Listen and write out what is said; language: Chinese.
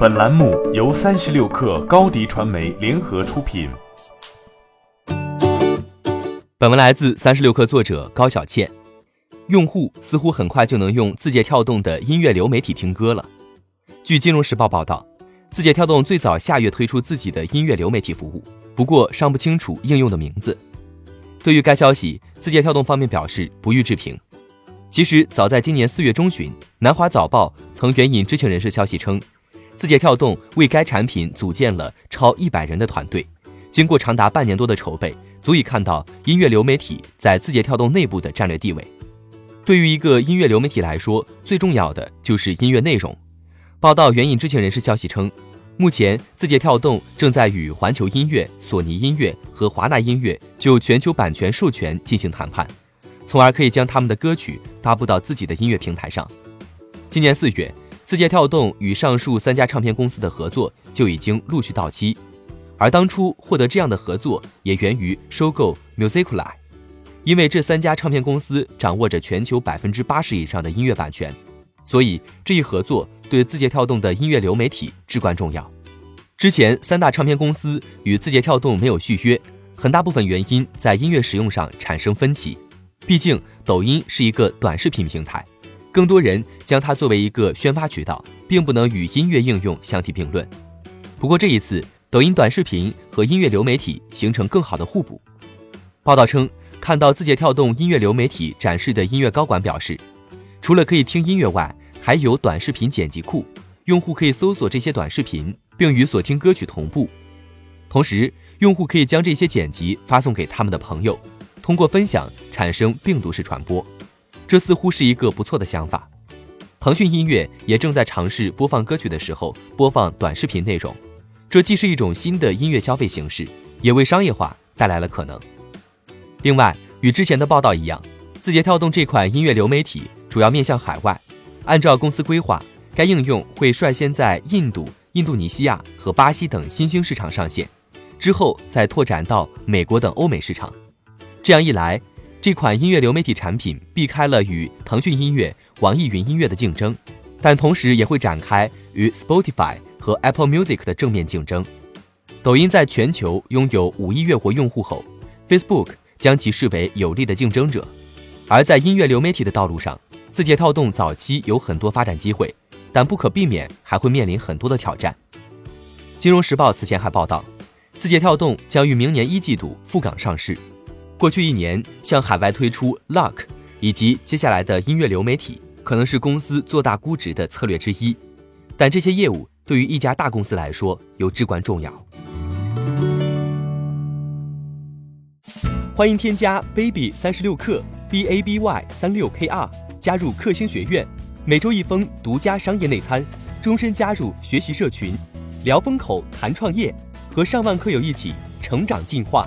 本栏目由三十六氪高低传媒联合出品。本文来自三十六氪作者高小倩。用户似乎很快就能用字节跳动的音乐流媒体听歌了。据金融时报报道，字节跳动最早下月推出自己的音乐流媒体服务，不过尚不清楚应用的名字。对于该消息，字节跳动方面表示不予置评。其实早在今年四月中旬，南华早报曾援引知情人士消息称。字节跳动为该产品组建了超一百人的团队，经过长达半年多的筹备，足以看到音乐流媒体在字节跳动内部的战略地位。对于一个音乐流媒体来说，最重要的就是音乐内容。报道援引知情人士消息称，目前字节跳动正在与环球音乐、索尼音乐和华纳音乐就全球版权授权进行谈判，从而可以将他们的歌曲发布到自己的音乐平台上。今年四月。字节跳动与上述三家唱片公司的合作就已经陆续到期，而当初获得这样的合作也源于收购 Musically，因为这三家唱片公司掌握着全球百分之八十以上的音乐版权，所以这一合作对字节跳动的音乐流媒体至关重要。之前三大唱片公司与字节跳动没有续约，很大部分原因在音乐使用上产生分歧，毕竟抖音是一个短视频平台。更多人将它作为一个宣发渠道，并不能与音乐应用相提并论。不过这一次，抖音短视频和音乐流媒体形成更好的互补。报道称，看到字节跳动音乐流媒体展示的音乐高管表示，除了可以听音乐外，还有短视频剪辑库，用户可以搜索这些短视频，并与所听歌曲同步。同时，用户可以将这些剪辑发送给他们的朋友，通过分享产生病毒式传播。这似乎是一个不错的想法。腾讯音乐也正在尝试播放歌曲的时候播放短视频内容，这既是一种新的音乐消费形式，也为商业化带来了可能。另外，与之前的报道一样，字节跳动这款音乐流媒体主要面向海外。按照公司规划，该应用会率先在印度、印度尼西亚和巴西等新兴市场上线，之后再拓展到美国等欧美市场。这样一来，这款音乐流媒体产品避开了与腾讯音乐、网易云音乐的竞争，但同时也会展开与 Spotify 和 Apple Music 的正面竞争。抖音在全球拥有五亿月活用户后，Facebook 将其视为有力的竞争者。而在音乐流媒体的道路上，字节跳动早期有很多发展机会，但不可避免还会面临很多的挑战。金融时报此前还报道，字节跳动将于明年一季度赴港上市。过去一年，向海外推出 Luck 以及接下来的音乐流媒体，可能是公司做大估值的策略之一。但这些业务对于一家大公司来说又至关重要。欢迎添加 baby 三十六克 b a b y 三六 k r 加入克星学院，每周一封独家商业内参，终身加入学习社群，聊风口谈创业，和上万课友一起成长进化。